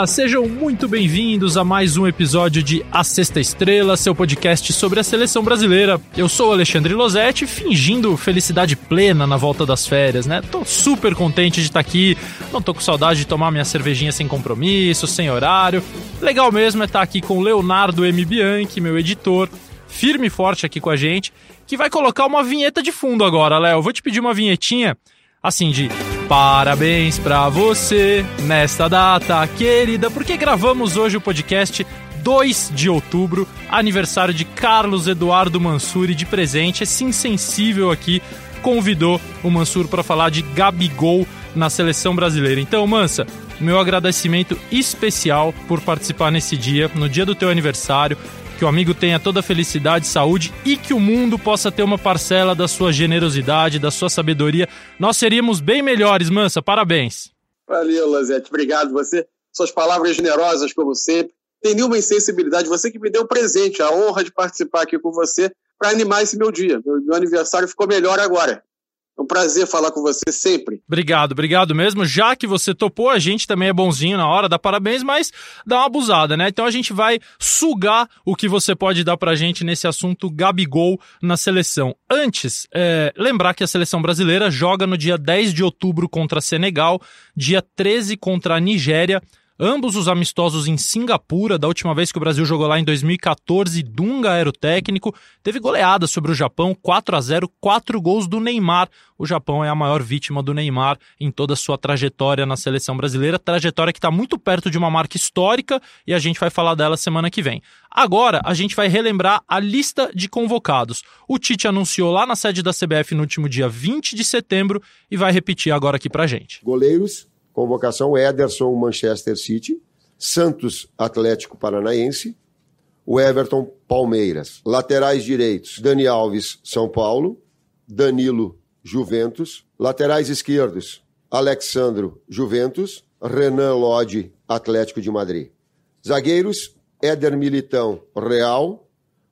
Olá, sejam muito bem-vindos a mais um episódio de A Sexta Estrela, seu podcast sobre a seleção brasileira. Eu sou o Alexandre Losetti, fingindo felicidade plena na volta das férias, né? Tô super contente de estar aqui, não tô com saudade de tomar minha cervejinha sem compromisso, sem horário. Legal mesmo é estar aqui com Leonardo M. Bianchi, meu editor, firme e forte aqui com a gente, que vai colocar uma vinheta de fundo agora, Léo. Vou te pedir uma vinhetinha assim de parabéns pra você nesta data querida, porque gravamos hoje o podcast 2 de outubro, aniversário de Carlos Eduardo Mansur e de presente, esse insensível aqui convidou o Mansur para falar de Gabigol na seleção brasileira. Então, Mansa, meu agradecimento especial por participar nesse dia, no dia do teu aniversário que o amigo tenha toda a felicidade, saúde e que o mundo possa ter uma parcela da sua generosidade, da sua sabedoria. Nós seríamos bem melhores, Mansa. Parabéns. Valeu, Lazete. Obrigado. Você, suas palavras generosas, como sempre. Tem nenhuma insensibilidade. Você que me deu o presente, a honra de participar aqui com você para animar esse meu dia. Meu, meu aniversário ficou melhor agora. É um prazer falar com você sempre. Obrigado, obrigado mesmo. Já que você topou, a gente também é bonzinho na hora, dá parabéns, mas dá uma abusada, né? Então a gente vai sugar o que você pode dar pra gente nesse assunto Gabigol na seleção. Antes, é, lembrar que a seleção brasileira joga no dia 10 de outubro contra Senegal, dia 13 contra a Nigéria Ambos os amistosos em Singapura, da última vez que o Brasil jogou lá em 2014, Dunga era o técnico. Teve goleada sobre o Japão, 4 a 0 quatro gols do Neymar. O Japão é a maior vítima do Neymar em toda a sua trajetória na seleção brasileira, trajetória que está muito perto de uma marca histórica e a gente vai falar dela semana que vem. Agora, a gente vai relembrar a lista de convocados. O Tite anunciou lá na sede da CBF no último dia 20 de setembro e vai repetir agora aqui pra gente. Goleiros, Convocação Ederson, Manchester City, Santos, Atlético Paranaense, o Everton, Palmeiras. Laterais direitos, Dani Alves, São Paulo, Danilo, Juventus. Laterais esquerdos, Alexandro, Juventus, Renan Lodi, Atlético de Madrid. Zagueiros, Éder Militão, Real,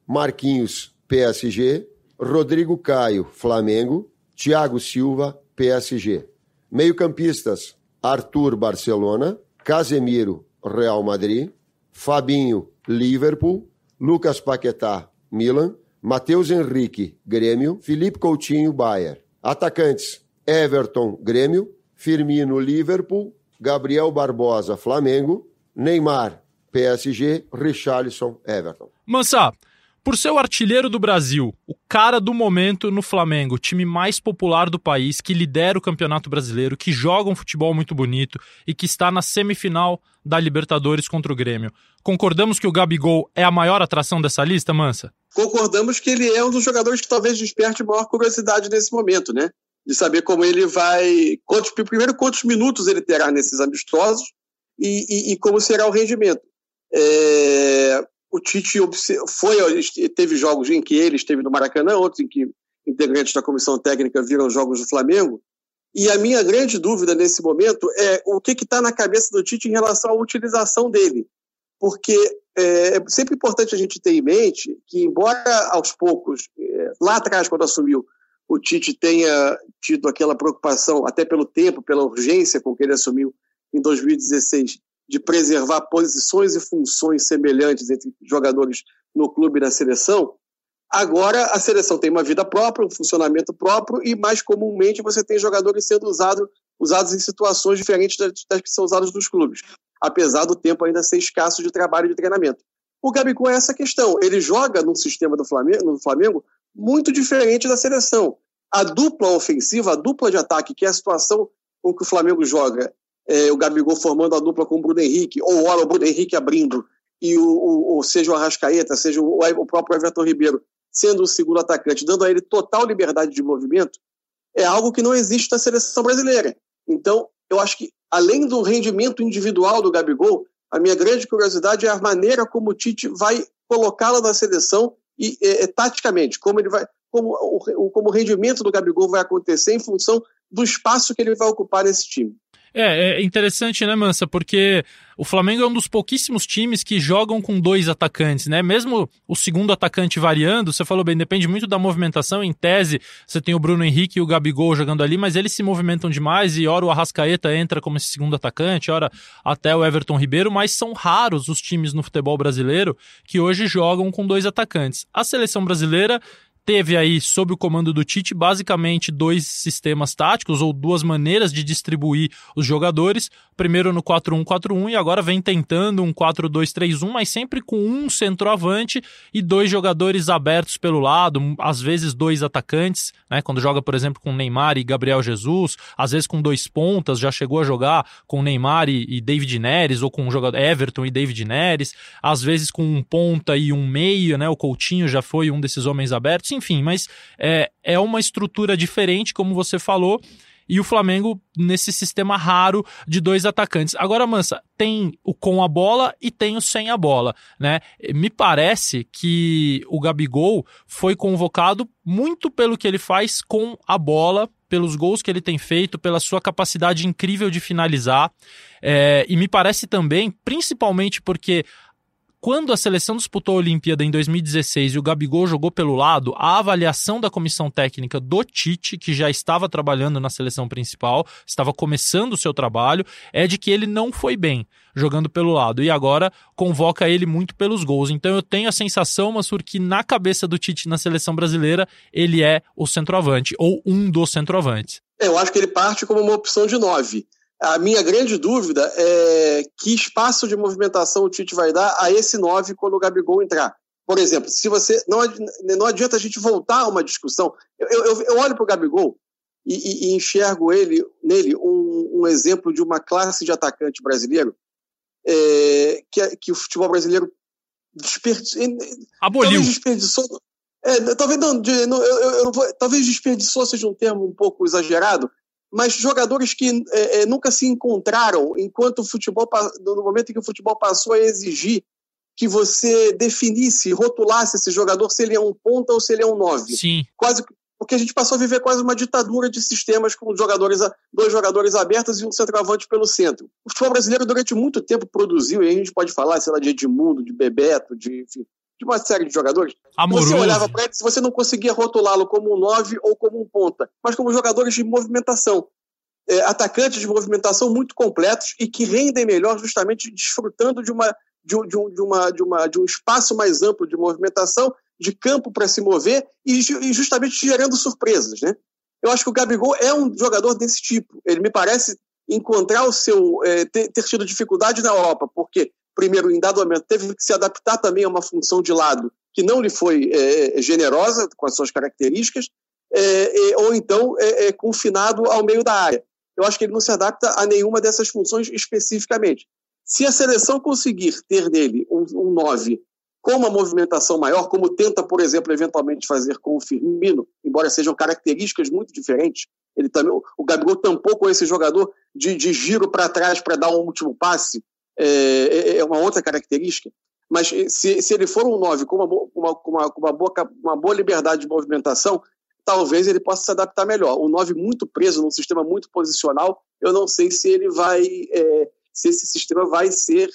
Marquinhos, PSG, Rodrigo Caio, Flamengo, Thiago Silva, PSG. Meio-campistas, Arthur Barcelona, Casemiro Real Madrid, Fabinho Liverpool, Lucas Paquetá Milan, Matheus Henrique Grêmio, Felipe Coutinho Bayern. Atacantes: Everton Grêmio, Firmino Liverpool, Gabriel Barbosa Flamengo, Neymar PSG, Richarlison Everton. Mansa, por ser o artilheiro do Brasil, o cara do momento no Flamengo, time mais popular do país, que lidera o Campeonato Brasileiro, que joga um futebol muito bonito e que está na semifinal da Libertadores contra o Grêmio. Concordamos que o Gabigol é a maior atração dessa lista, Mansa? Concordamos que ele é um dos jogadores que talvez desperte maior curiosidade nesse momento, né? De saber como ele vai. Quantos, primeiro, quantos minutos ele terá nesses amistosos e, e, e como será o rendimento. É, o Tite foi, teve jogos em que ele esteve no Maracanã, outros em que integrantes da comissão técnica viram jogos do Flamengo. E a minha grande dúvida nesse momento é o que está na cabeça do Tite em relação à utilização dele. Porque é, é sempre importante a gente ter em mente que, embora aos poucos, é, lá atrás, quando assumiu, o Tite tenha tido aquela preocupação, até pelo tempo, pela urgência com que ele assumiu em 2016, de preservar posições e funções semelhantes entre jogadores no clube e na seleção, agora a seleção tem uma vida própria, um funcionamento próprio e mais comumente você tem jogadores sendo usado, usados em situações diferentes das, que são usadas nos clubes, apesar do tempo ainda ser escasso de trabalho e de treinamento. O Gabigol é essa questão. Ele joga num sistema do Flamengo, no Flamengo muito diferente da seleção. A dupla ofensiva, a dupla de ataque, que é a situação com que o Flamengo joga é, o Gabigol formando a dupla com o Bruno Henrique, ou ora o Bruno Henrique abrindo, e o, o, ou seja o Arrascaeta, seja o, o próprio Everton Ribeiro sendo o segundo atacante, dando a ele total liberdade de movimento, é algo que não existe na seleção brasileira. Então, eu acho que, além do rendimento individual do Gabigol, a minha grande curiosidade é a maneira como o Tite vai colocá-la na seleção e é, é, taticamente, como ele vai, como o, como o rendimento do Gabigol vai acontecer em função do espaço que ele vai ocupar nesse time. É, é interessante, né, Mansa? Porque o Flamengo é um dos pouquíssimos times que jogam com dois atacantes, né? Mesmo o segundo atacante variando, você falou bem, depende muito da movimentação. Em tese, você tem o Bruno Henrique e o Gabigol jogando ali, mas eles se movimentam demais e ora o Arrascaeta entra como esse segundo atacante, ora até o Everton Ribeiro, mas são raros os times no futebol brasileiro que hoje jogam com dois atacantes. A seleção brasileira teve aí, sob o comando do Tite, basicamente dois sistemas táticos ou duas maneiras de distribuir os jogadores. Primeiro no 4-1-4-1 e agora vem tentando um 4-2-3-1, mas sempre com um centroavante e dois jogadores abertos pelo lado, às vezes dois atacantes, né? Quando joga, por exemplo, com Neymar e Gabriel Jesus, às vezes com dois pontas, já chegou a jogar com Neymar e, e David Neres, ou com um jogador Everton e David Neres, às vezes com um ponta e um meio, né? O Coutinho já foi um desses homens abertos enfim, mas é, é uma estrutura diferente, como você falou, e o Flamengo nesse sistema raro de dois atacantes. Agora, Mansa, tem o com a bola e tem o sem a bola, né? Me parece que o Gabigol foi convocado muito pelo que ele faz com a bola, pelos gols que ele tem feito, pela sua capacidade incrível de finalizar. É, e me parece também, principalmente porque quando a seleção disputou a Olimpíada em 2016 e o Gabigol jogou pelo lado, a avaliação da comissão técnica do Tite, que já estava trabalhando na seleção principal, estava começando o seu trabalho, é de que ele não foi bem jogando pelo lado e agora convoca ele muito pelos gols. Então eu tenho a sensação, Mansur, que na cabeça do Tite na seleção brasileira ele é o centroavante ou um dos centroavantes. Eu acho que ele parte como uma opção de nove. A minha grande dúvida é que espaço de movimentação o Tite vai dar a esse 9 quando o Gabigol entrar. Por exemplo, se você. Não, não adianta a gente voltar a uma discussão. Eu, eu, eu olho para o Gabigol e, e, e, enxergo ele, nele um, um, exemplo de uma classe de atacante brasileiro é, que, que o futebol brasileiro desperdiçou. Aboliu. desperdiçou. É, talvez, não, eu, eu, eu talvez desperdiçou seja um termo um pouco exagerado, mas jogadores que é, é, nunca se encontraram enquanto o futebol, no momento em que o futebol passou a exigir que você definisse, rotulasse esse jogador se ele é um ponta ou se ele é um nove. Sim. Quase porque a gente passou a viver quase uma ditadura de sistemas com jogadores, dois jogadores abertos e um centroavante pelo centro. O futebol brasileiro durante muito tempo produziu, e a gente pode falar, sei lá, de Edmundo, de Bebeto, de enfim, de uma série de jogadores. Amoroso. Você olhava para eles, você não conseguia rotulá-lo como um 9 ou como um ponta, mas como jogadores de movimentação. É, atacantes de movimentação muito completos e que rendem melhor justamente desfrutando de, uma, de, de, de, uma, de, uma, de um espaço mais amplo de movimentação, de campo para se mover e, e justamente gerando surpresas. Né? Eu acho que o Gabigol é um jogador desse tipo. Ele me parece encontrar o seu. É, ter, ter tido dificuldade na Europa, porque primeiro, em dado momento, teve que se adaptar também a uma função de lado que não lhe foi é, é generosa com as suas características, é, ou então é, é, confinado ao meio da área. Eu acho que ele não se adapta a nenhuma dessas funções especificamente. Se a seleção conseguir ter nele um, um 9 com uma movimentação maior, como tenta, por exemplo, eventualmente fazer com o Firmino, embora sejam características muito diferentes, ele também, o Gabigol tampou com esse jogador de, de giro para trás para dar um último passe, é, é, é, uma outra característica. Mas se, se ele for um 9 com, uma, uma, uma, uma, boa, uma boa liberdade de movimentação, talvez ele possa se adaptar melhor. Um 9 muito preso num sistema muito posicional, eu não sei se ele vai. É, se esse sistema vai ser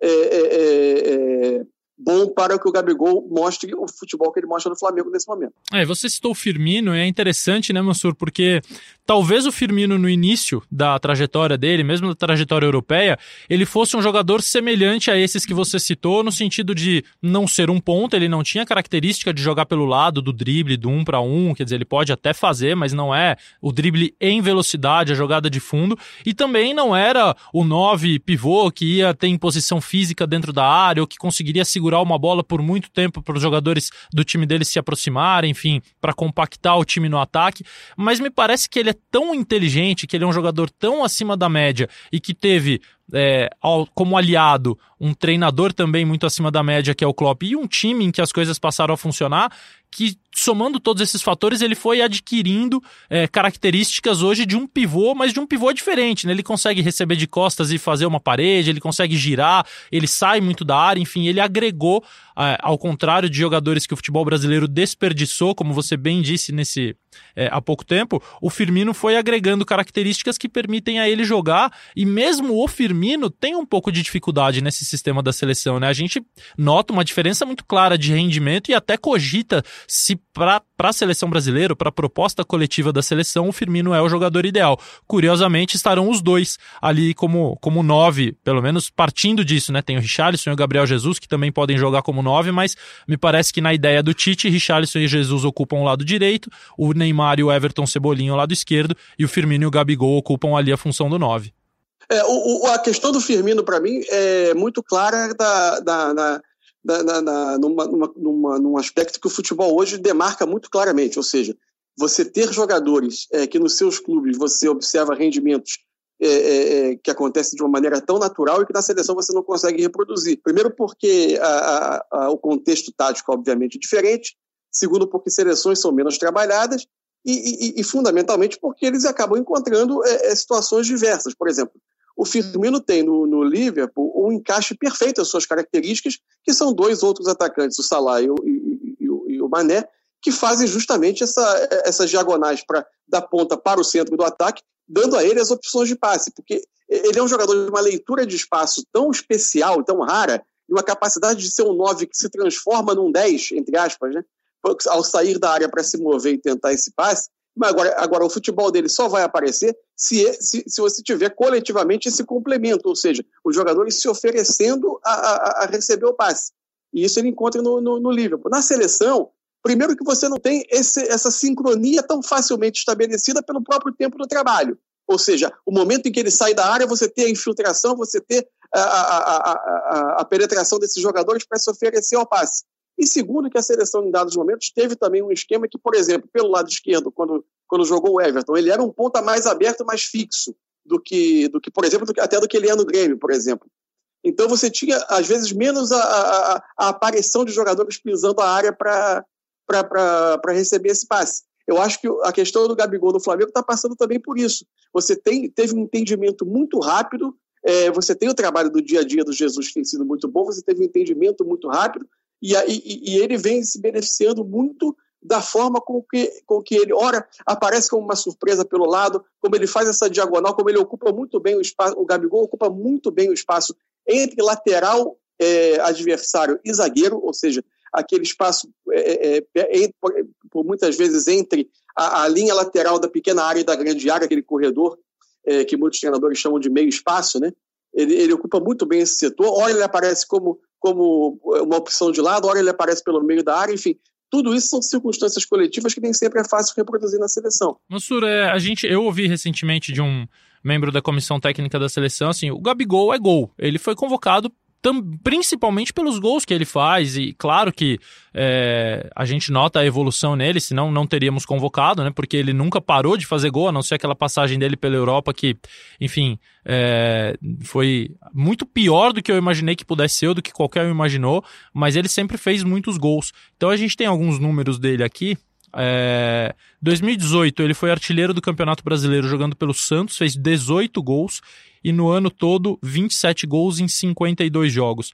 é, é, bom para que o Gabigol mostre o futebol que ele mostra no Flamengo nesse momento. É, você citou o Firmino, é interessante, né, Mansur, porque talvez o Firmino no início da trajetória dele, mesmo da trajetória europeia, ele fosse um jogador semelhante a esses que você citou, no sentido de não ser um ponto, ele não tinha característica de jogar pelo lado do drible, do um para um, quer dizer, ele pode até fazer, mas não é o drible em velocidade, a jogada de fundo, e também não era o 9 pivô que ia ter imposição física dentro da área ou que conseguiria segurar segurar uma bola por muito tempo para os jogadores do time dele se aproximarem, enfim, para compactar o time no ataque. Mas me parece que ele é tão inteligente, que ele é um jogador tão acima da média e que teve é, como aliado um treinador também muito acima da média, que é o Klopp, e um time em que as coisas passaram a funcionar, que somando todos esses fatores, ele foi adquirindo é, características hoje de um pivô, mas de um pivô diferente. Né? Ele consegue receber de costas e fazer uma parede, ele consegue girar, ele sai muito da área, enfim, ele agregou ao contrário de jogadores que o futebol brasileiro desperdiçou, como você bem disse nesse é, há pouco tempo, o Firmino foi agregando características que permitem a ele jogar e mesmo o Firmino tem um pouco de dificuldade nesse sistema da seleção, né? A gente nota uma diferença muito clara de rendimento e até cogita se para a seleção brasileira, para a proposta coletiva da seleção, o Firmino é o jogador ideal. Curiosamente, estarão os dois ali como, como nove, pelo menos partindo disso, né? Tem o Richarlison e o Gabriel Jesus, que também podem jogar como nove, mas me parece que na ideia do Tite, Richarlison e Jesus ocupam o lado direito, o Neymar e o Everton Cebolinha o lado esquerdo, e o Firmino e o Gabigol ocupam ali a função do nove. É, o, o, a questão do Firmino, para mim, é muito clara da, da, da na, na, na, numa, numa, num aspecto que o futebol hoje demarca muito claramente, ou seja, você ter jogadores é, que nos seus clubes você observa rendimentos é, é, é, que acontecem de uma maneira tão natural e que na seleção você não consegue reproduzir. Primeiro, porque a, a, a, o contexto tático, obviamente, é diferente. Segundo, porque seleções são menos trabalhadas. E, e, e fundamentalmente, porque eles acabam encontrando é, é, situações diversas. Por exemplo, o Firmino tem no, no Liverpool um encaixe perfeito às suas características, que são dois outros atacantes, o Salah e o, e, e, e o Mané, que fazem justamente essa, essas diagonais pra, da ponta para o centro do ataque, dando a ele as opções de passe, porque ele é um jogador de uma leitura de espaço tão especial, tão rara, de uma capacidade de ser um 9 que se transforma num 10, entre aspas, né? ao sair da área para se mover e tentar esse passe, mas agora, agora o futebol dele só vai aparecer se, se, se você tiver coletivamente esse complemento, ou seja, os jogadores se oferecendo a, a, a receber o passe. E isso ele encontra no, no, no Liverpool. Na seleção, primeiro que você não tem esse, essa sincronia tão facilmente estabelecida pelo próprio tempo do trabalho. Ou seja, o momento em que ele sai da área, você ter a infiltração, você ter a, a, a, a penetração desses jogadores para se oferecer ao passe. E segundo, que a seleção, em dados momentos, teve também um esquema que, por exemplo, pelo lado esquerdo, quando, quando jogou o Everton, ele era um ponta mais aberto, mais fixo do que, do que por exemplo, do que, até do que ele é no Grêmio, por exemplo. Então você tinha, às vezes, menos a, a, a aparição de jogadores pisando a área para receber esse passe. Eu acho que a questão do Gabigol no Flamengo está passando também por isso. Você tem, teve um entendimento muito rápido, é, você tem o trabalho do dia a dia do Jesus que tem sido muito bom, você teve um entendimento muito rápido, e, e, e ele vem se beneficiando muito da forma com que, com que ele, ora, aparece como uma surpresa pelo lado, como ele faz essa diagonal, como ele ocupa muito bem o espaço, o Gabigol ocupa muito bem o espaço entre lateral é, adversário e zagueiro, ou seja, aquele espaço é, é, é por, muitas vezes entre a, a, linha lateral da pequena área e da grande área, aquele corredor é, que muitos treinadores chamam de meio espaço, né? Ele, ele ocupa muito bem esse setor. Ora ele aparece como como uma opção de lado, hora ele aparece pelo meio da área, enfim. Tudo isso são circunstâncias coletivas que nem sempre é fácil reproduzir na seleção. Mansur, é, a gente, eu ouvi recentemente de um membro da comissão técnica da seleção, assim, o Gabigol é gol. Ele foi convocado principalmente pelos gols que ele faz, e claro que é, a gente nota a evolução nele, senão não teríamos convocado, né? Porque ele nunca parou de fazer gol, a não ser aquela passagem dele pela Europa que, enfim, é, foi muito pior do que eu imaginei que pudesse ser, do que qualquer um imaginou, mas ele sempre fez muitos gols. Então a gente tem alguns números dele aqui. É, 2018 ele foi artilheiro do Campeonato Brasileiro jogando pelo Santos, fez 18 gols e no ano todo 27 gols em 52 jogos.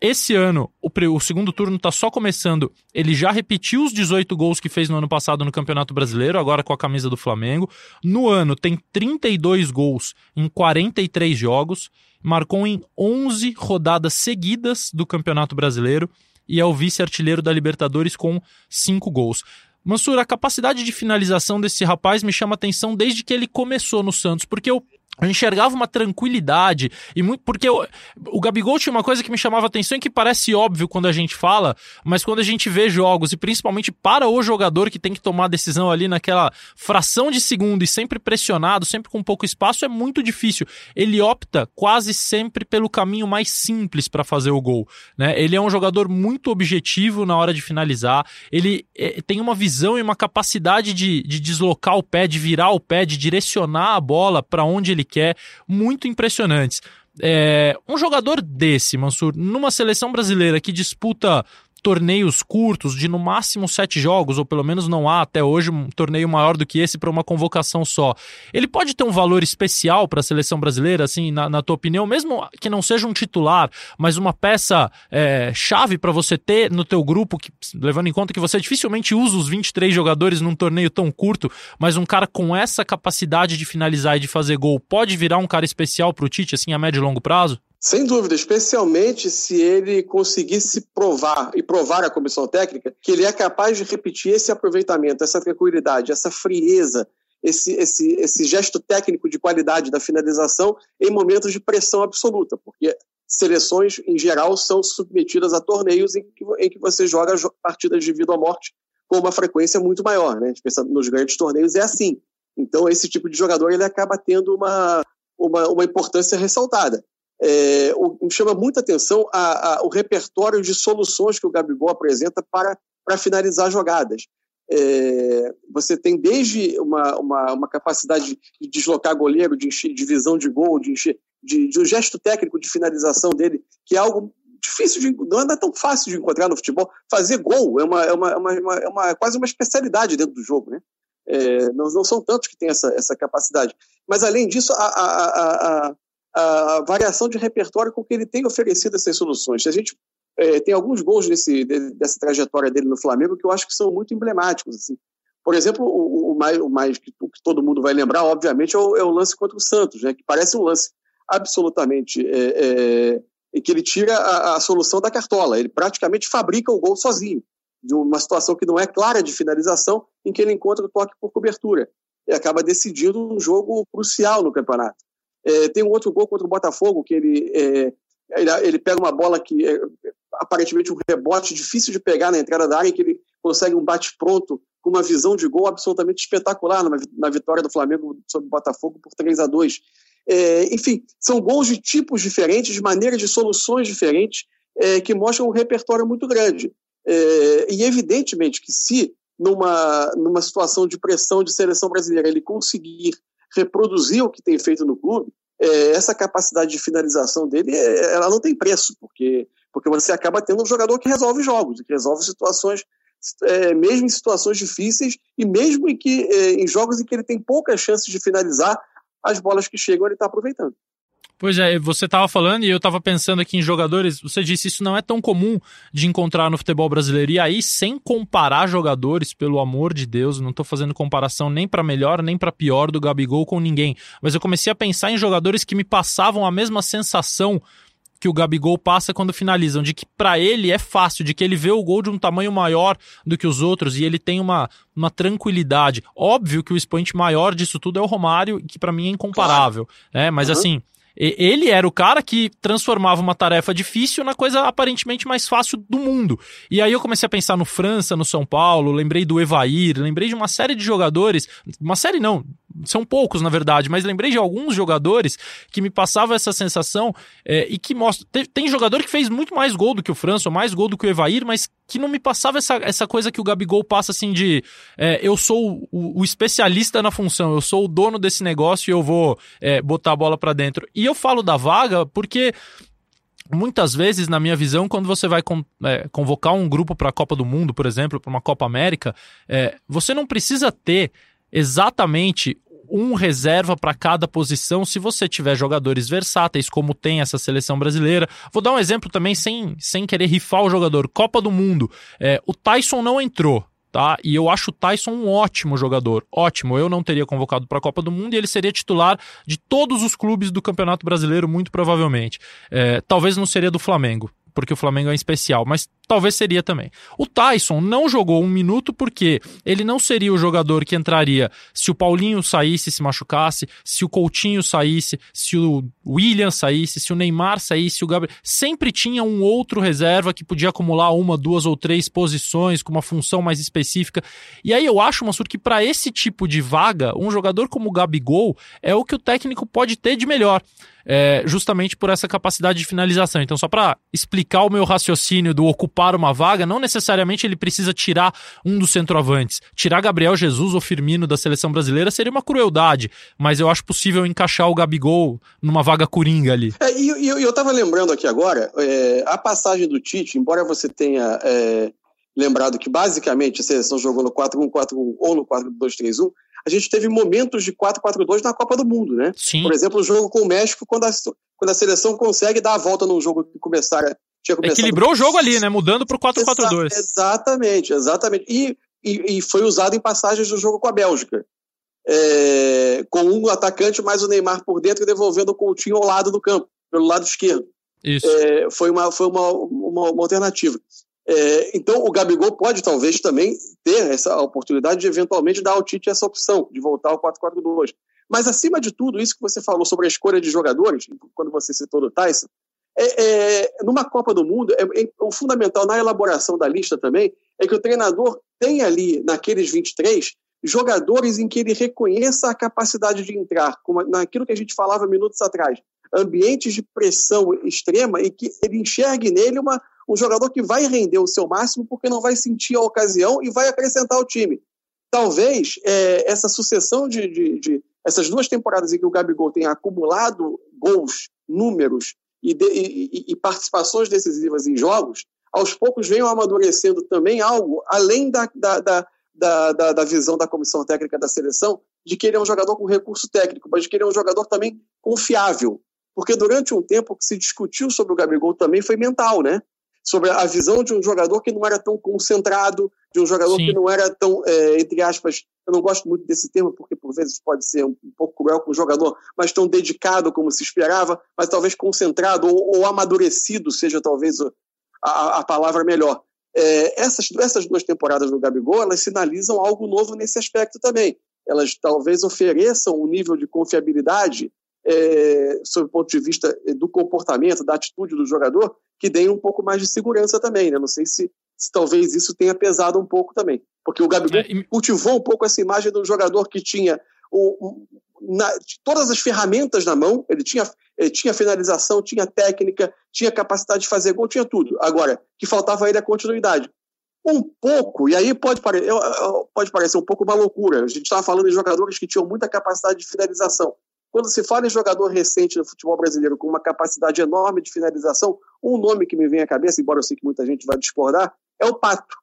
Esse ano, o, o segundo turno está só começando. Ele já repetiu os 18 gols que fez no ano passado no Campeonato Brasileiro, agora com a camisa do Flamengo. No ano, tem 32 gols em 43 jogos. Marcou em 11 rodadas seguidas do Campeonato Brasileiro e é o vice-artilheiro da Libertadores com 5 gols. Mansur, a capacidade de finalização desse rapaz me chama atenção desde que ele começou no Santos, porque eu eu enxergava uma tranquilidade e muito porque eu, o Gabigol tinha uma coisa que me chamava atenção e que parece óbvio quando a gente fala, mas quando a gente vê jogos e principalmente para o jogador que tem que tomar a decisão ali naquela fração de segundo e sempre pressionado, sempre com pouco espaço, é muito difícil. Ele opta quase sempre pelo caminho mais simples para fazer o gol, né? Ele é um jogador muito objetivo na hora de finalizar, ele é, tem uma visão e uma capacidade de, de deslocar o pé, de virar o pé, de direcionar a bola para onde ele quer, muito impressionantes. É, um jogador desse, Mansur, numa seleção brasileira que disputa torneios curtos, de no máximo sete jogos, ou pelo menos não há até hoje um torneio maior do que esse para uma convocação só. Ele pode ter um valor especial para a seleção brasileira, assim, na, na, tua opinião, mesmo que não seja um titular, mas uma peça é, chave para você ter no teu grupo, que, levando em conta que você dificilmente usa os 23 jogadores num torneio tão curto, mas um cara com essa capacidade de finalizar e de fazer gol pode virar um cara especial para o Tite, assim, a médio e longo prazo? Sem dúvida, especialmente se ele conseguisse provar e provar à comissão técnica que ele é capaz de repetir esse aproveitamento, essa tranquilidade, essa frieza, esse, esse, esse gesto técnico de qualidade da finalização em momentos de pressão absoluta, porque seleções, em geral, são submetidas a torneios em que, em que você joga partidas de vida ou morte com uma frequência muito maior. Né? Nos grandes torneios é assim. Então, esse tipo de jogador ele acaba tendo uma, uma, uma importância ressaltada. É, o, me chama muita atenção a, a, o repertório de soluções que o Gabigol apresenta para, para finalizar jogadas. É, você tem desde uma, uma, uma, capacidade de deslocar goleiro, de, encher, de visão de gol, de, encher, de, de um gesto técnico de finalização dele, que é algo difícil de não é tão fácil de encontrar no futebol. Fazer gol é uma, é uma, é uma, é uma quase uma especialidade dentro do jogo, né? É, não, não, são tantos que têm essa, essa capacidade. Mas, além disso, a, a, a, a variação de repertório com que ele tem oferecido essas soluções. A gente é, tem alguns gols desse, dessa trajetória dele no Flamengo que eu acho que são muito emblemáticos. Assim. Por exemplo, o, o mais, o mais que, que, todo mundo vai lembrar, obviamente, é o, é o, lance contra o Santos, né, que parece um lance absolutamente é, é, que ele tira a, a, solução da cartola. Ele praticamente fabrica o gol sozinho, de uma situação que não é clara de finalização, em que ele encontra o toque por cobertura. E acaba decidindo um jogo crucial no campeonato. É, tem um outro gol contra o Botafogo, que ele, é, ele, ele, pega uma bola que é aparentemente um rebote difícil de pegar na entrada da área, que ele consegue um bate-pronto com uma visão de gol absolutamente espetacular na, na vitória do Flamengo sobre o Botafogo por 3 a 2 é, Enfim, são gols de tipos diferentes, de maneiras de soluções diferentes, é, que mostram um repertório muito grande. É, e evidentemente que se numa, numa situação de pressão de seleção brasileira ele conseguir reproduzir o que tem feito no clube, é, essa capacidade de finalização dele, é, ela não tem preço, porque, porque você acaba tendo um jogador que resolve jogos, que resolve situações, é, mesmo em situações difíceis e mesmo em, que, é, em jogos em que ele tem poucas chances de finalizar, as bolas que chegam ele está aproveitando. Pois é, você estava falando e eu estava pensando aqui em jogadores. Você disse isso não é tão comum de encontrar no futebol brasileiro. E aí, sem comparar jogadores, pelo amor de Deus, não estou fazendo comparação nem para melhor nem para pior do Gabigol com ninguém. Mas eu comecei a pensar em jogadores que me passavam a mesma sensação que o Gabigol passa quando finalizam, de que para ele é fácil, de que ele vê o gol de um tamanho maior do que os outros e ele tem uma, uma tranquilidade. Óbvio que o expoente maior disso tudo é o Romário, que para mim é incomparável, né? Mas uhum. assim, ele era o cara que transformava uma tarefa difícil na coisa aparentemente mais fácil do mundo. E aí eu comecei a pensar no França, no São Paulo, lembrei do Evair, lembrei de uma série de jogadores, uma série não, são poucos na verdade, mas lembrei de alguns jogadores que me passavam essa sensação é, e que mostra. Tem, tem, jogador que fez muito mais gol do que o França, ou mais gol do que o Evair, mas que não me passava essa, essa coisa que o Gabigol passa assim de é, eu sou o, o, especialista na função, eu sou o dono desse negócio e eu vou é, botar a bola para dentro. E eu falo da vaga porque muitas vezes, na minha visão, quando você vai é, convocar um grupo para a Copa do Mundo, por exemplo, para uma Copa América, é, você não precisa ter exatamente um reserva para cada posição se você tiver jogadores versáteis, como tem essa seleção brasileira. Vou dar um exemplo também sem, sem querer rifar o jogador. Copa do Mundo. É, o Tyson não entrou. Tá? E eu acho o Tyson um ótimo jogador, ótimo. Eu não teria convocado para a Copa do Mundo e ele seria titular de todos os clubes do Campeonato Brasileiro, muito provavelmente. É, talvez não seria do Flamengo, porque o Flamengo é especial, mas talvez seria também. O Tyson não jogou um minuto porque ele não seria o jogador que entraria se o Paulinho saísse, se machucasse, se o Coutinho saísse, se o William saísse, se o Neymar saísse, o Gabriel. Sempre tinha um outro reserva que podia acumular uma, duas ou três posições com uma função mais específica. E aí eu acho, Mansur, que para esse tipo de vaga, um jogador como o Gabigol é o que o técnico pode ter de melhor. É, justamente por essa capacidade de finalização. Então, só para explicar o meu raciocínio do ocupar ocupar uma vaga, não necessariamente ele precisa tirar um dos centroavantes. Tirar Gabriel Jesus ou Firmino da seleção brasileira seria uma crueldade, mas eu acho possível encaixar o Gabigol numa vaga coringa ali. É, e, e eu estava lembrando aqui agora, é, a passagem do Tite, embora você tenha é, lembrado que basicamente a seleção jogou no 4-1-4-1 ou no 4-2-3-1, a gente teve momentos de 4-4-2 na Copa do Mundo, né? Sim. Por exemplo, o jogo com o México, quando a, quando a seleção consegue dar a volta num jogo que começara. Equilibrou o jogo ali, né? Mudando para o 4-4-2. Exa exatamente, exatamente. E, e, e, foi usado em passagens do jogo com a Bélgica. É, com um atacante mais o Neymar por dentro e devolvendo o Coutinho ao lado do campo, pelo lado esquerdo. Isso. É, foi uma, foi uma, uma, uma alternativa. É, então, o Gabigol pode talvez também ter essa oportunidade de eventualmente dar ao Tite essa opção, de voltar ao 4-4-2. Mas, acima de tudo, isso que você falou sobre a escolha de jogadores, quando você citou do Tyson, é, é, numa Copa do Mundo, é, é, o fundamental na elaboração da lista também é que o treinador tem ali, naqueles 23, jogadores em que ele reconheça a capacidade de entrar, como naquilo que a gente falava minutos atrás, ambientes de pressão extrema e que ele enxergue nele uma, um jogador que vai render o seu máximo porque não vai sentir a ocasião e vai acrescentar ao time. Talvez é, essa sucessão de, de, de, essas duas temporadas em que o Gabigol tem acumulado gols, números e, de, e, e participações decisivas em jogos, aos poucos venham amadurecendo também algo além da, da, da, da, da visão da comissão técnica da seleção de que ele é um jogador com recurso técnico, mas de que ele é um jogador também confiável. Porque durante um tempo que se discutiu sobre o Gabigol também foi mental, né? sobre a visão de um jogador que não era tão concentrado, de um jogador Sim. que não era tão, é, entre aspas, eu não gosto muito desse termo, porque por vezes pode ser um, um pouco cruel com o jogador, mas tão dedicado como se esperava, mas talvez concentrado ou, ou amadurecido seja talvez a, a palavra melhor. É, essas, essas duas temporadas do Gabigol, elas sinalizam algo novo nesse aspecto também. Elas talvez ofereçam um nível de confiabilidade é, sob o ponto de vista do comportamento, da atitude do jogador, que deem um pouco mais de segurança também, né? Não sei se, se talvez isso tenha pesado um pouco também. Porque o Gabigol é, cultivou um pouco essa imagem do jogador que tinha o, na, todas as ferramentas na mão, ele tinha, ele tinha finalização, tinha técnica, tinha capacidade de fazer gol, tinha tudo. Agora, que faltava a ele a continuidade. Um pouco, e aí pode, pare, pode parecer um pouco uma loucura. A gente estava falando de jogadores que tinham muita capacidade de finalização. Quando se fala em jogador recente no futebol brasileiro com uma capacidade enorme de finalização, um nome que me vem à cabeça, embora eu sei que muita gente vai discordar, é o Pato.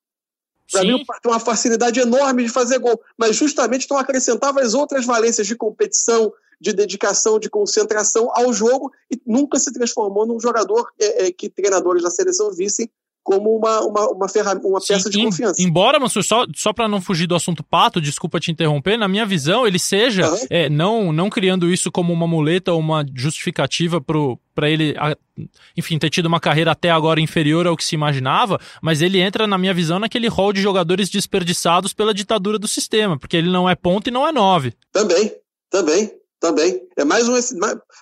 Para mim, tem uma facilidade enorme de fazer gol, mas justamente não acrescentava as outras valências de competição, de dedicação, de concentração ao jogo e nunca se transformou num jogador é, é, que treinadores da seleção vissem como uma, uma, uma, ferramenta, uma peça de confiança. Embora, Mansur, só, só para não fugir do assunto pato, desculpa te interromper, na minha visão, ele seja, uhum. é, não, não criando isso como uma muleta ou uma justificativa para ele, enfim, ter tido uma carreira até agora inferior ao que se imaginava, mas ele entra, na minha visão, naquele rol de jogadores desperdiçados pela ditadura do sistema, porque ele não é ponto e não é nove. Também, também. Também. É mais um.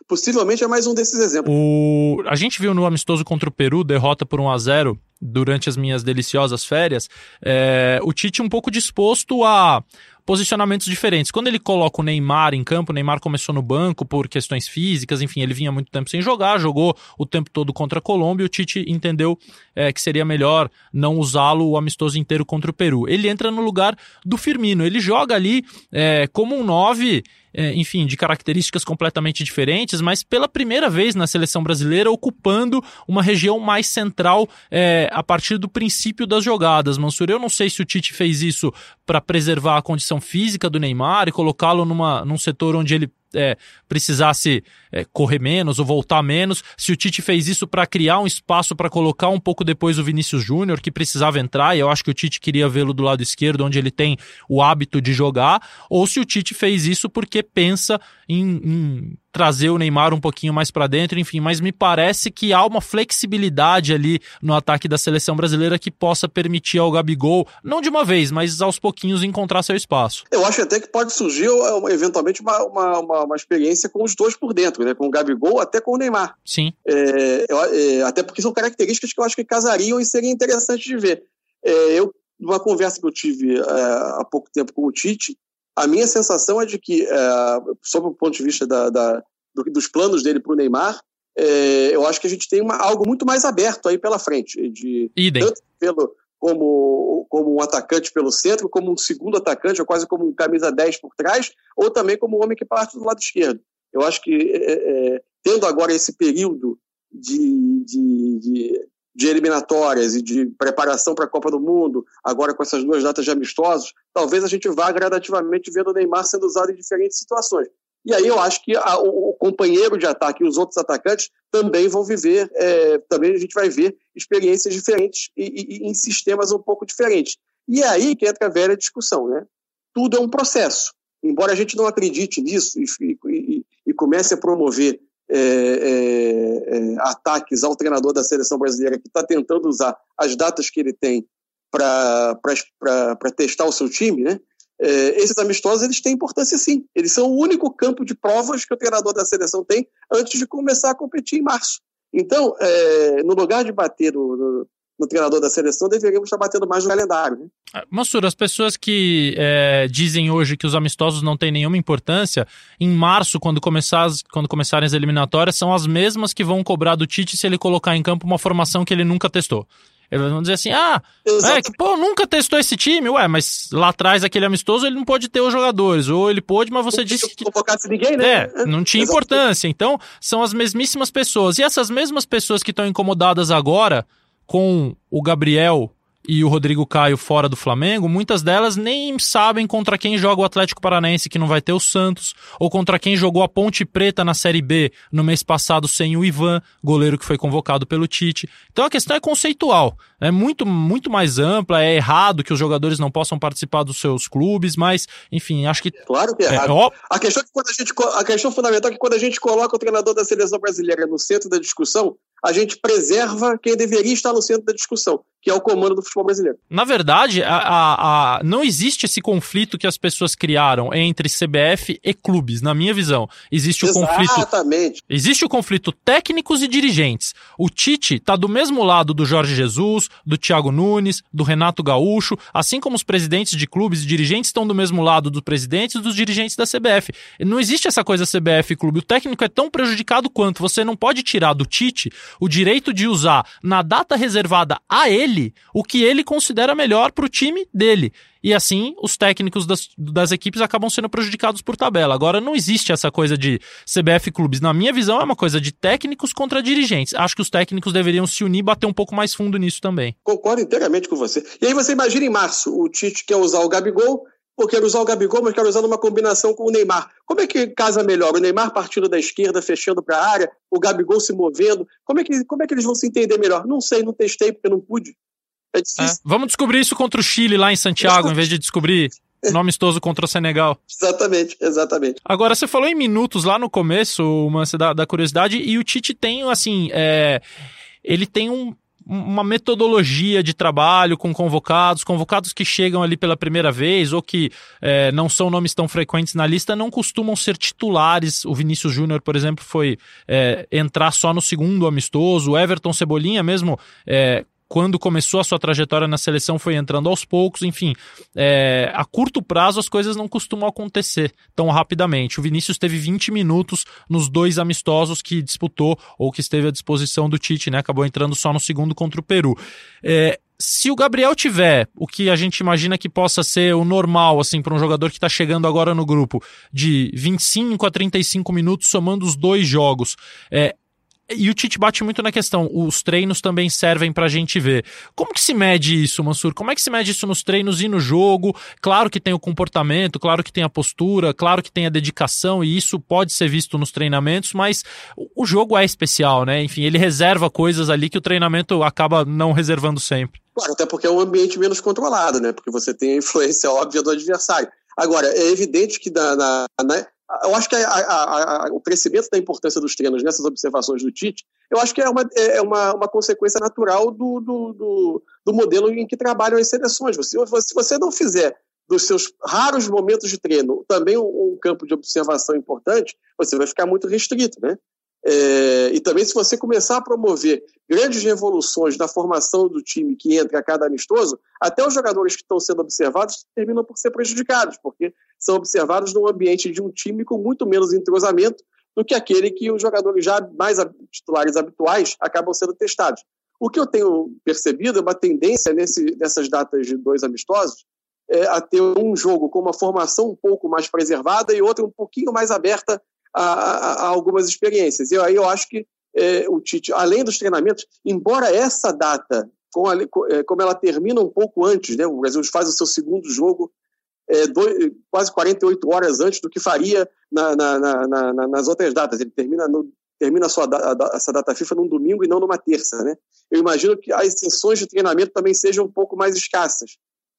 Possivelmente é mais um desses exemplos. O, a gente viu no amistoso contra o Peru, derrota por 1 a 0 durante as minhas deliciosas férias, é, o Tite um pouco disposto a posicionamentos diferentes. Quando ele coloca o Neymar em campo, o Neymar começou no banco por questões físicas, enfim, ele vinha muito tempo sem jogar, jogou o tempo todo contra a Colômbia e o Tite entendeu é, que seria melhor não usá-lo o amistoso inteiro contra o Peru. Ele entra no lugar do Firmino, ele joga ali é, como um 9 é, enfim, de características completamente diferentes, mas pela primeira vez na seleção brasileira ocupando uma região mais central é, a partir do princípio das jogadas. Mansur, eu não sei se o Tite fez isso para preservar a condição física do Neymar e colocá-lo num setor onde ele é, precisasse é, correr menos ou voltar menos, se o Tite fez isso para criar um espaço para colocar um pouco depois o Vinícius Júnior, que precisava entrar, e eu acho que o Tite queria vê-lo do lado esquerdo, onde ele tem o hábito de jogar, ou se o Tite fez isso porque pensa em, em trazer o Neymar um pouquinho mais para dentro, enfim, mas me parece que há uma flexibilidade ali no ataque da seleção brasileira que possa permitir ao Gabigol, não de uma vez, mas aos pouquinhos encontrar seu espaço. Eu acho até que pode surgir eventualmente uma, uma, uma, uma experiência com os dois por dentro, né? com o Gabigol até com o Neymar. Sim. É, é, até porque são características que eu acho que casariam e seriam interessantes de ver. É, eu, numa conversa que eu tive é, há pouco tempo com o Tite, a minha sensação é de que, é, sob o ponto de vista da, da, do, dos planos dele para o Neymar, é, eu acho que a gente tem uma, algo muito mais aberto aí pela frente. De, Idem. Tanto pelo, como, como um atacante pelo centro, como um segundo atacante, ou quase como um camisa 10 por trás, ou também como um homem que parte do lado esquerdo. Eu acho que, é, é, tendo agora esse período de, de, de, de, eliminatórias e de preparação para a Copa do Mundo, agora com essas duas datas de amistosos, talvez a gente vá gradativamente vendo o Neymar sendo usado em diferentes situações. E aí eu acho que a, o, companheiro de ataque e os outros atacantes também vão viver, é, também a gente vai ver experiências diferentes e, e, e, em sistemas um pouco diferentes. E é aí que entra a velha discussão, né? Tudo é um processo. Embora a gente não acredite nisso e, e comece a promover é, é, é ataques ao treinador da seleção brasileira que está tentando usar as datas que ele tem para testar o seu time, né? é, esses amistosos eles têm importância sim. Eles são o único campo de provas que o treinador da seleção tem antes de começar a competir em março. Então, é, no lugar de bater no, no, treinador da seleção, deveríamos estar batendo mais no calendário. Né? Ah, Mansur, as pessoas que é, dizem hoje que os amistosos não têm nenhuma importância, em março, quando, começar as, quando começarem as eliminatórias, são as mesmas que vão cobrar do Tite se ele colocar em campo uma formação que ele nunca testou. Eles vão dizer assim: ah, é que, pô, nunca testou esse time. Ué, mas lá atrás, aquele amistoso, ele não pode ter os jogadores. Ou ele pôde, mas você não disse que. Não ninguém, né? É, não tinha importância. Então, são as mesmíssimas pessoas. E essas mesmas pessoas que estão incomodadas agora com o Gabriel e o Rodrigo Caio fora do Flamengo, muitas delas nem sabem contra quem joga o Atlético Paranaense, que não vai ter o Santos, ou contra quem jogou a Ponte Preta na Série B no mês passado sem o Ivan, goleiro que foi convocado pelo Tite. Então a questão é conceitual, é muito, muito mais ampla, é errado que os jogadores não possam participar dos seus clubes, mas, enfim, acho que. Claro que é, é errado. É, a, questão é que quando a, gente, a questão fundamental é que quando a gente coloca o treinador da seleção brasileira no centro da discussão, a gente preserva quem deveria estar no centro da discussão, que é o comando do futebol brasileiro. Na verdade, a, a, a, não existe esse conflito que as pessoas criaram entre CBF e clubes, na minha visão. Existe Exatamente. o conflito. Exatamente. Existe o conflito técnicos e dirigentes. O Tite está do mesmo lado do Jorge Jesus, do Thiago Nunes, do Renato Gaúcho, assim como os presidentes de clubes e dirigentes estão do mesmo lado dos presidentes e dos dirigentes da CBF. Não existe essa coisa CBF e clube. O técnico é tão prejudicado quanto. Você não pode tirar do Tite o direito de usar na data reservada a ele o que ele considera melhor para o time dele. E assim, os técnicos das, das equipes acabam sendo prejudicados por tabela. Agora, não existe essa coisa de CBF clubes. Na minha visão, é uma coisa de técnicos contra dirigentes. Acho que os técnicos deveriam se unir e bater um pouco mais fundo nisso também. Concordo inteiramente com você. E aí você imagina em março, o Tite quer usar o Gabigol, ou quero usar o Gabigol, mas quero usar numa combinação com o Neymar. Como é que casa melhor? O Neymar partindo da esquerda, fechando para a área, o Gabigol se movendo. Como é, que, como é que eles vão se entender melhor? Não sei, não testei porque não pude. É difícil. É. Vamos descobrir isso contra o Chile lá em Santiago, em vez de descobrir no amistoso contra o Senegal. Exatamente, exatamente. Agora, você falou em minutos lá no começo, uma da, da curiosidade, e o Tite tem, assim, é, ele tem um, uma metodologia de trabalho com convocados, convocados que chegam ali pela primeira vez ou que é, não são nomes tão frequentes na lista, não costumam ser titulares. O Vinícius Júnior, por exemplo, foi é, entrar só no segundo amistoso. O Everton Cebolinha mesmo é, quando começou a sua trajetória na seleção, foi entrando aos poucos, enfim. É, a curto prazo as coisas não costumam acontecer tão rapidamente. O Vinícius teve 20 minutos nos dois amistosos que disputou ou que esteve à disposição do Tite, né? Acabou entrando só no segundo contra o Peru. É, se o Gabriel tiver o que a gente imagina que possa ser o normal, assim, para um jogador que está chegando agora no grupo, de 25 a 35 minutos somando os dois jogos, é, e o Tite bate muito na questão, os treinos também servem pra gente ver. Como que se mede isso, Mansur? Como é que se mede isso nos treinos e no jogo? Claro que tem o comportamento, claro que tem a postura, claro que tem a dedicação, e isso pode ser visto nos treinamentos, mas o jogo é especial, né? Enfim, ele reserva coisas ali que o treinamento acaba não reservando sempre. Claro, até porque é um ambiente menos controlado, né? Porque você tem a influência óbvia do adversário. Agora, é evidente que na, na, na, eu acho que a, a, a, o crescimento da importância dos treinos nessas observações do Tite, eu acho que é uma, é, é uma, uma consequência natural do, do, do, do, modelo em que trabalham as seleções. Você, se você não fizer dos seus raros momentos de treino também um, um campo de observação importante, você vai ficar muito restrito, né? É, e também, se você começar a promover grandes revoluções na formação do time que entra a cada amistoso, até os jogadores que estão sendo observados terminam por ser prejudicados, porque são observados num ambiente de um time com muito menos entrosamento, do que aquele que os jogadores já mais titulares habituais acabam sendo testados. O que eu tenho percebido é uma tendência nesse, nessas datas de dois amistosos é, a ter um jogo com uma formação um pouco mais preservada e outra um pouquinho mais aberta a, a, algumas experiências. E aí eu acho que é, o Tite, além dos treinamentos, embora essa data, com a, é, como ela termina um pouco antes, né, o Brasil faz o seu segundo jogo é, dois, quase 48 horas antes do que faria na, na, na, nas outras datas. Ele termina, no, termina sua, a, essa data FIFA num domingo e não numa terça. Né? Eu imagino que as sessões de treinamento também sejam um pouco mais escassas.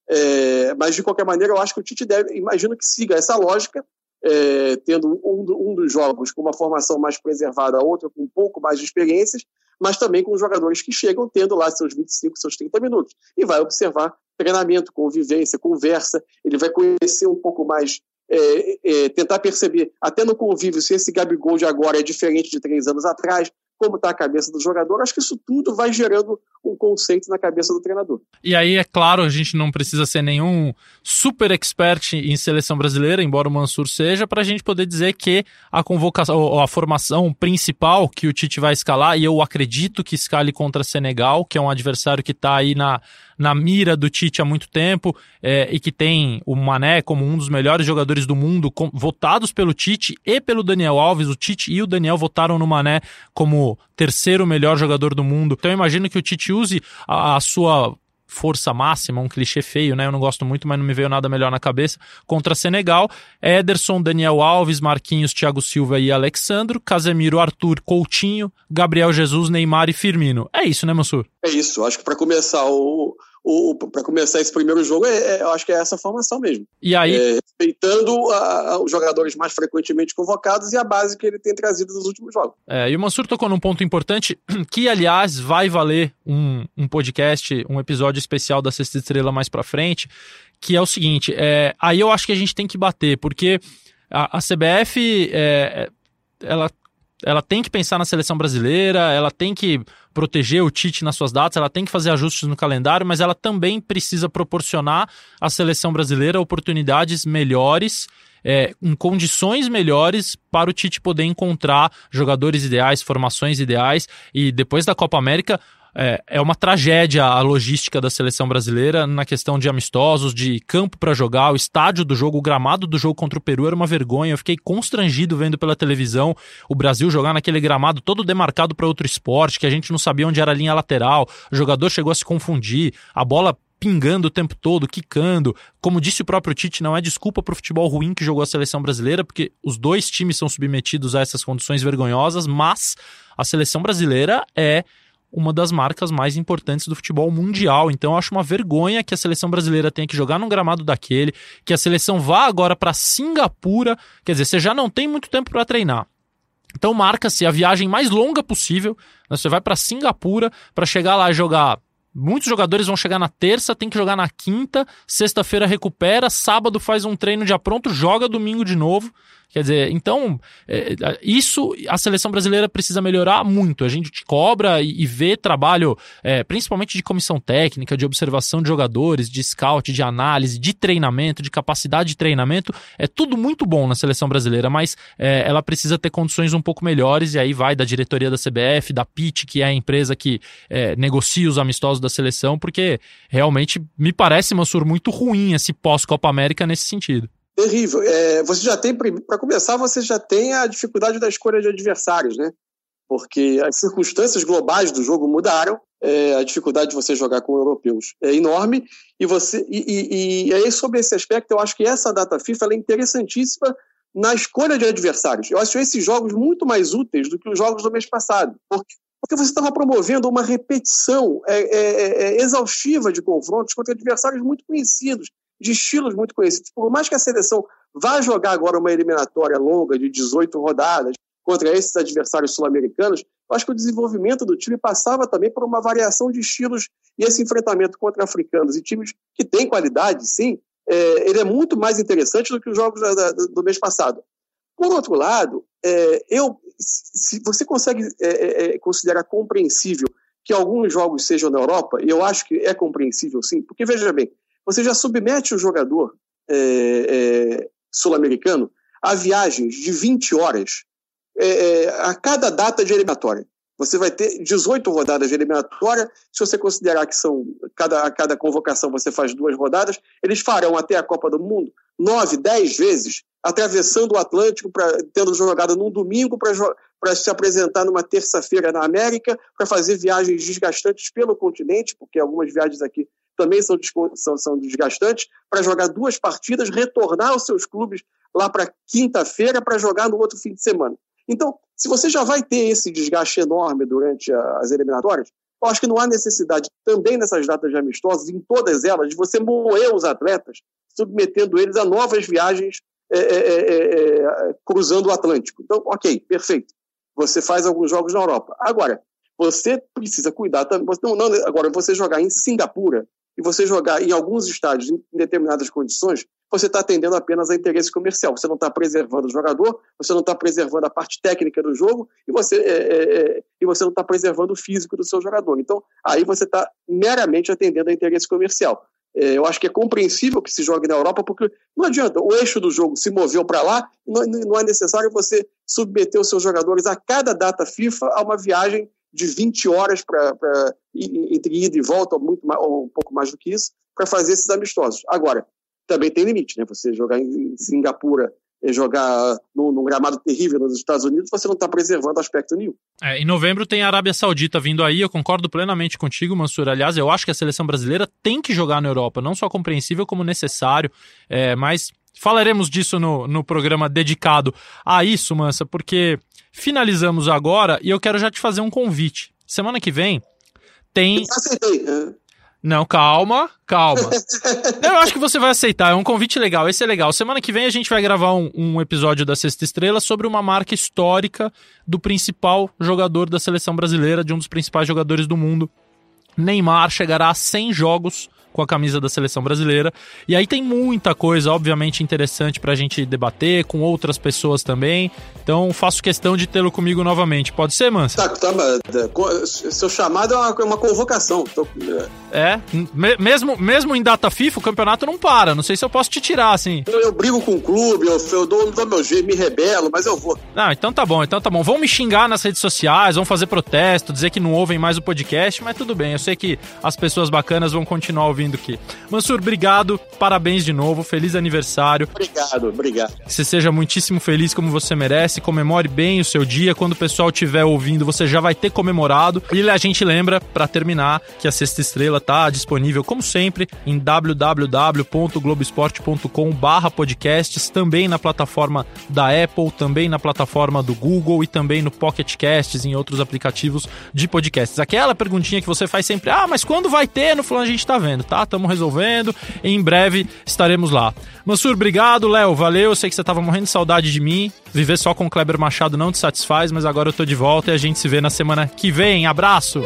É, mas, de qualquer maneira, eu acho que o Tite deve, imagino que siga essa lógica, é, tendo um, um, dos jogos com uma formação mais preservada, outro com um pouco mais de experiências, mas também com jogadores que chegam tendo lá seus 25, seus 30 minutos. E vai observar treinamento, convivência, conversa, ele vai conhecer um pouco mais, é, é, tentar perceber, até no convívio, se esse Gabigol de agora é diferente de três anos atrás, como está a cabeça do jogador, acho que isso tudo vai gerando um conceito na cabeça do treinador. E aí, é claro, a gente não precisa ser nenhum super expert em seleção brasileira, embora o Mansur seja, para a gente poder dizer que a convocação, a formação principal que o Tite vai escalar, e eu acredito que escale contra Senegal, que é um adversário que está aí na, na mira do Tite há muito tempo é, e que tem o Mané como um dos melhores jogadores do mundo, com, votados pelo Tite e pelo Daniel Alves. O Tite e o Daniel votaram no Mané como terceiro melhor jogador do mundo. Então eu imagino que o Tite use a, a sua força máxima, um clichê feio, né? Eu não gosto muito, mas não me veio nada melhor na cabeça. Contra Senegal, Ederson, Daniel Alves, Marquinhos, Thiago Silva e Alexandro, Casemiro, Arthur, Coutinho, Gabriel Jesus, Neymar e Firmino. É isso, né, Mansur? É isso. Acho que para começar o, para começar esse primeiro jogo, é, é, eu acho que é essa formação mesmo. E aí? É, respeitando a, a, os jogadores mais frequentemente convocados e a base que ele tem trazido nos últimos jogos. É, e o Mansur tocou num ponto importante, que aliás vai valer um, um podcast, um episódio especial da Sexta Estrela mais para frente, que é o seguinte: é, aí eu acho que a gente tem que bater, porque a, a CBF é, ela ela tem que pensar na seleção brasileira, ela tem que proteger o Tite nas suas datas, ela tem que fazer ajustes no calendário, mas ela também precisa proporcionar à seleção brasileira oportunidades melhores. É, em condições melhores para o Tite poder encontrar jogadores ideais, formações ideais e depois da Copa América é, é uma tragédia a logística da seleção brasileira na questão de amistosos, de campo para jogar, o estádio do jogo, o gramado do jogo contra o Peru era uma vergonha. Eu fiquei constrangido vendo pela televisão o Brasil jogar naquele gramado todo demarcado para outro esporte, que a gente não sabia onde era a linha lateral. O jogador chegou a se confundir, a bola pingando o tempo todo, quicando. Como disse o próprio Tite, não é desculpa para o futebol ruim que jogou a seleção brasileira, porque os dois times são submetidos a essas condições vergonhosas, mas a seleção brasileira é uma das marcas mais importantes do futebol mundial. Então eu acho uma vergonha que a seleção brasileira tenha que jogar num gramado daquele, que a seleção vá agora para Singapura, quer dizer, você já não tem muito tempo para treinar. Então marca-se a viagem mais longa possível. Né? Você vai para Singapura para chegar lá e jogar Muitos jogadores vão chegar na terça, tem que jogar na quinta, sexta-feira recupera, sábado faz um treino já pronto, joga domingo de novo. Quer dizer, então, é, isso a seleção brasileira precisa melhorar muito. A gente cobra e, e vê trabalho, é, principalmente de comissão técnica, de observação de jogadores, de scout, de análise, de treinamento, de capacidade de treinamento. É tudo muito bom na seleção brasileira, mas é, ela precisa ter condições um pouco melhores. E aí vai da diretoria da CBF, da PIT, que é a empresa que é, negocia os amistosos da seleção, porque realmente me parece, Mansur, muito ruim esse pós-Copa América nesse sentido. Terrível. É, você já tem, para começar, você já tem a dificuldade da escolha de adversários, né? Porque as circunstâncias globais do jogo mudaram, é, a dificuldade de você jogar com europeus é enorme, e você e, e, e aí sobre esse aspecto eu acho que essa data FIFA é interessantíssima na escolha de adversários. Eu acho esses jogos muito mais úteis do que os jogos do mês passado, porque, porque você estava promovendo uma repetição é, é, é, é exaustiva de confrontos contra adversários muito conhecidos de estilos muito conhecidos. Por mais que a seleção vá jogar agora uma eliminatória longa de 18 rodadas contra esses adversários sul-americanos, acho que o desenvolvimento do time passava também por uma variação de estilos e esse enfrentamento contra africanos e times que têm qualidade, sim, é, ele é muito mais interessante do que os jogos da, da, do mês passado. Por outro lado, é, eu, se você consegue é, é, é, considerar compreensível que alguns jogos sejam na Europa, e eu acho que é compreensível sim, porque veja bem, você já submete o jogador é, é, sul-americano a viagens de 20 horas é, é, a cada data de eliminatória. Você vai ter 18 rodadas de eliminatória. Se você considerar que são cada, a cada convocação você faz duas rodadas, eles farão até a Copa do Mundo nove, dez vezes, atravessando o Atlântico, pra, tendo jogado num domingo para se apresentar numa terça-feira na América, para fazer viagens desgastantes pelo continente, porque algumas viagens aqui também são, são, são desgastantes, para jogar duas partidas, retornar aos seus clubes lá para quinta-feira para jogar no outro fim de semana. Então, se você já vai ter esse desgaste enorme durante as eliminatórias, eu acho que não há necessidade também nessas datas de amistosos, em todas elas, de você moer os atletas, submetendo eles a novas viagens é, é, é, é cruzando o Atlântico. Então, ok, perfeito. Você faz alguns jogos na Europa. Agora, você precisa cuidar também. Não, não, agora, você jogar em Singapura e você jogar em alguns estádios em determinadas condições, você está atendendo apenas a interesse comercial. Você não está preservando o jogador, você não está preservando a parte técnica do jogo e você, é, é, é, e você não está preservando o físico do seu jogador. Então, aí você está meramente atendendo a interesse comercial. É, eu acho que é compreensível que se jogue na Europa, porque não adianta, o eixo do jogo se moveu para lá, não, não é necessário você submeter os seus jogadores a cada data FIFA a uma viagem de 20 horas para entre ida e volta, ou, muito mais, ou um pouco mais do que isso, para fazer esses amistosos. Agora, também tem limite, né? Você jogar em Singapura e jogar num, num, gramado terrível nos Estados Unidos, você não está preservando aspecto nenhum. É, em novembro tem a Arábia Saudita vindo aí, eu concordo plenamente contigo, Mansur. Aliás, eu acho que a seleção brasileira tem que jogar na Europa, não só compreensível como necessário, é, mas falaremos disso no, no programa dedicado a isso, Mansa, porque finalizamos agora e eu quero já te fazer um convite. Semana que vem tem. Né? Não, calma, calma. Eu acho que você vai aceitar, é um convite legal, esse é legal. Semana que vem a gente vai gravar um, um, episódio da Sexta Estrela sobre uma marca histórica do principal jogador da seleção brasileira, de um dos principais jogadores do mundo. Neymar chegará a 100 jogos com a camisa da seleção brasileira. E aí tem muita coisa, obviamente, interessante pra gente debater com outras pessoas também. Então faço questão de tê-lo comigo novamente. Pode ser, Mansa? Tá, tá, seu chamado é uma, é uma convocação. Tô... É, me, mesmo, mesmo em data FIFA, o campeonato não para. Não sei se eu posso te tirar, assim. Eu, eu brigo com o clube, eu, eu dou, dou meu jeito, me rebelo, mas eu vou. Não, então tá bom, então tá bom. Vão me xingar nas redes sociais, vão fazer protesto, dizer que não ouvem mais o podcast, mas tudo bem. Eu sei que as pessoas bacanas vão continuar ouvindo ouvindo aqui. Mansur, obrigado, parabéns de novo, feliz aniversário. Obrigado, obrigado. Que você seja muitíssimo feliz como você merece, comemore bem o seu dia. Quando o pessoal estiver ouvindo, você já vai ter comemorado. E a gente lembra, para terminar, que a Sexta Estrela tá disponível, como sempre, em www.globesport.com podcasts, também na plataforma da Apple, também na plataforma do Google e também no Pocket Casts em outros aplicativos de podcasts. Aquela perguntinha que você faz sempre, ah, mas quando vai ter? No fulano a gente tá vendo, tá? Estamos resolvendo. Em breve estaremos lá. Mansur, obrigado. Léo, valeu. Eu sei que você estava morrendo de saudade de mim. Viver só com Kleber Machado não te satisfaz, mas agora eu tô de volta e a gente se vê na semana que vem. Abraço!